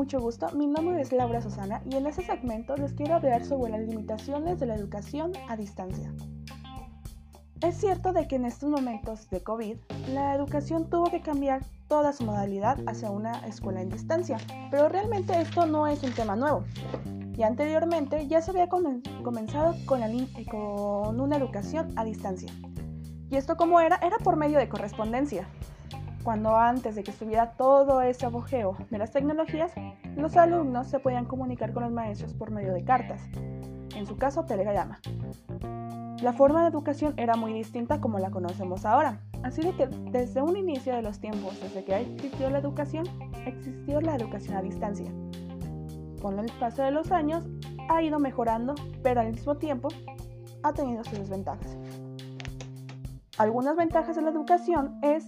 mucho gusto. Mi nombre es Laura Susana y en este segmento les quiero hablar sobre las limitaciones de la educación a distancia. Es cierto de que en estos momentos de COVID, la educación tuvo que cambiar toda su modalidad hacia una escuela en distancia, pero realmente esto no es un tema nuevo. Y anteriormente ya se había comenzado con, una educación a distancia. ¿Y esto cómo era? Era por medio de correspondencia cuando antes de que estuviera todo ese apogeo de las tecnologías, los alumnos se podían comunicar con los maestros por medio de cartas, en su caso telegrama. La forma de educación era muy distinta como la conocemos ahora, así de que desde un inicio de los tiempos, desde que existió la educación, existió la educación a distancia. Con el paso de los años ha ido mejorando, pero al mismo tiempo ha tenido sus desventajas. Algunas ventajas de la educación es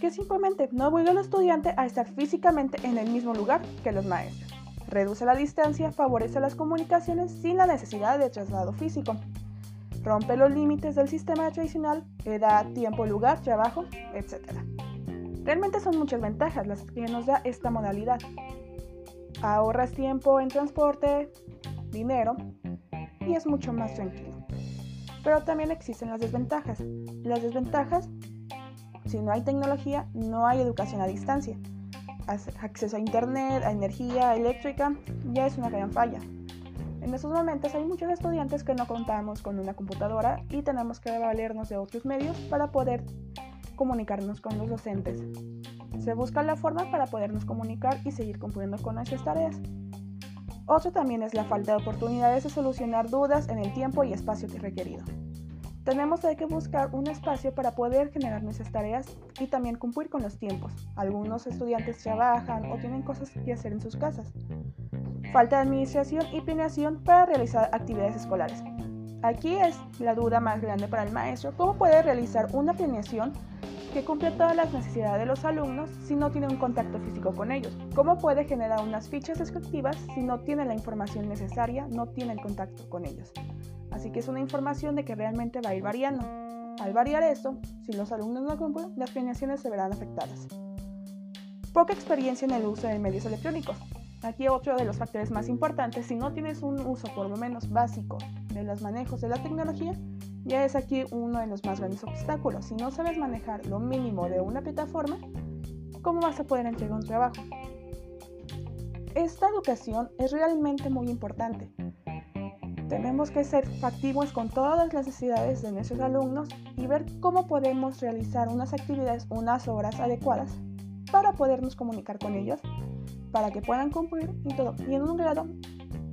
que simplemente no obliga al estudiante a estar físicamente en el mismo lugar que los maestros. Reduce la distancia, favorece las comunicaciones sin la necesidad de traslado físico. Rompe los límites del sistema tradicional, edad, tiempo, lugar, trabajo, etc. Realmente son muchas ventajas las que nos da esta modalidad. Ahorras tiempo en transporte, dinero y es mucho más tranquilo. Pero también existen las desventajas. Las desventajas si no hay tecnología, no hay educación a distancia. Acceso a internet, a energía eléctrica, ya es una gran falla. En estos momentos hay muchos estudiantes que no contamos con una computadora y tenemos que valernos de otros medios para poder comunicarnos con los docentes. Se busca la forma para podernos comunicar y seguir cumpliendo con nuestras tareas. Otro también es la falta de oportunidades de solucionar dudas en el tiempo y espacio que requerido. Tenemos que buscar un espacio para poder generar nuestras tareas y también cumplir con los tiempos. Algunos estudiantes trabajan o tienen cosas que hacer en sus casas. Falta de administración y planeación para realizar actividades escolares. Aquí es la duda más grande para el maestro, cómo puede realizar una planeación que cumple todas las necesidades de los alumnos si no tiene un contacto físico con ellos. ¿Cómo puede generar unas fichas descriptivas si no tiene la información necesaria, no tiene el contacto con ellos? Así que es una información de que realmente va a ir variando. Al variar esto, si los alumnos no cumplen, las planeaciones se verán afectadas. Poca experiencia en el uso de medios electrónicos. Aquí otro de los factores más importantes, si no tienes un uso por lo menos básico de los manejos de la tecnología, ya es aquí uno de los más grandes obstáculos. Si no sabes manejar lo mínimo de una plataforma, ¿cómo vas a poder entregar un trabajo? Esta educación es realmente muy importante, tenemos que ser factivos con todas las necesidades de nuestros alumnos y ver cómo podemos realizar unas actividades, unas horas adecuadas para podernos comunicar con ellos, para que puedan cumplir y todo. Y en un grado,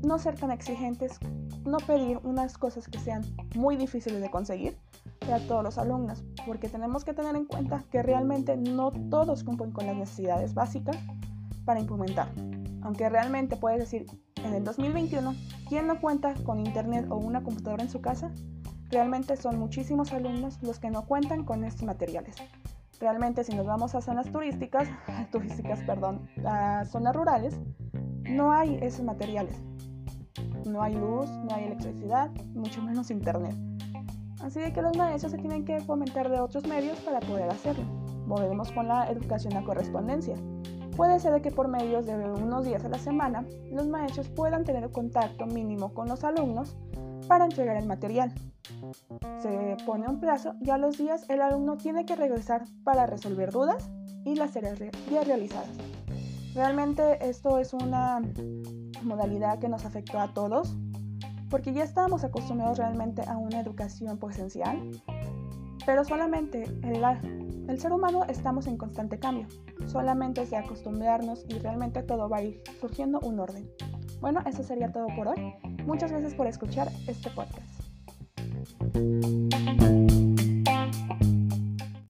no ser tan exigentes, no pedir unas cosas que sean muy difíciles de conseguir para todos los alumnos, porque tenemos que tener en cuenta que realmente no todos cumplen con las necesidades básicas para implementar. Aunque realmente puedes decir, en el 2021, ¿quién no cuenta con internet o una computadora en su casa? Realmente son muchísimos alumnos los que no cuentan con estos materiales. Realmente si nos vamos a zonas turísticas, turísticas, perdón, a zonas rurales, no hay esos materiales. No hay luz, no hay electricidad, mucho menos internet. Así que los maestros se tienen que fomentar de otros medios para poder hacerlo. Volvemos con la educación a correspondencia. Puede ser que por medios de unos días a la semana los maestros puedan tener contacto mínimo con los alumnos para entregar el material. Se pone un plazo y a los días el alumno tiene que regresar para resolver dudas y las tareas ya realizadas. Realmente esto es una modalidad que nos afectó a todos porque ya estábamos acostumbrados realmente a una educación presencial, pero solamente el, el ser humano estamos en constante cambio. Solamente es de acostumbrarnos y realmente todo va a ir surgiendo un orden. Bueno, eso sería todo por hoy. Muchas gracias por escuchar este podcast.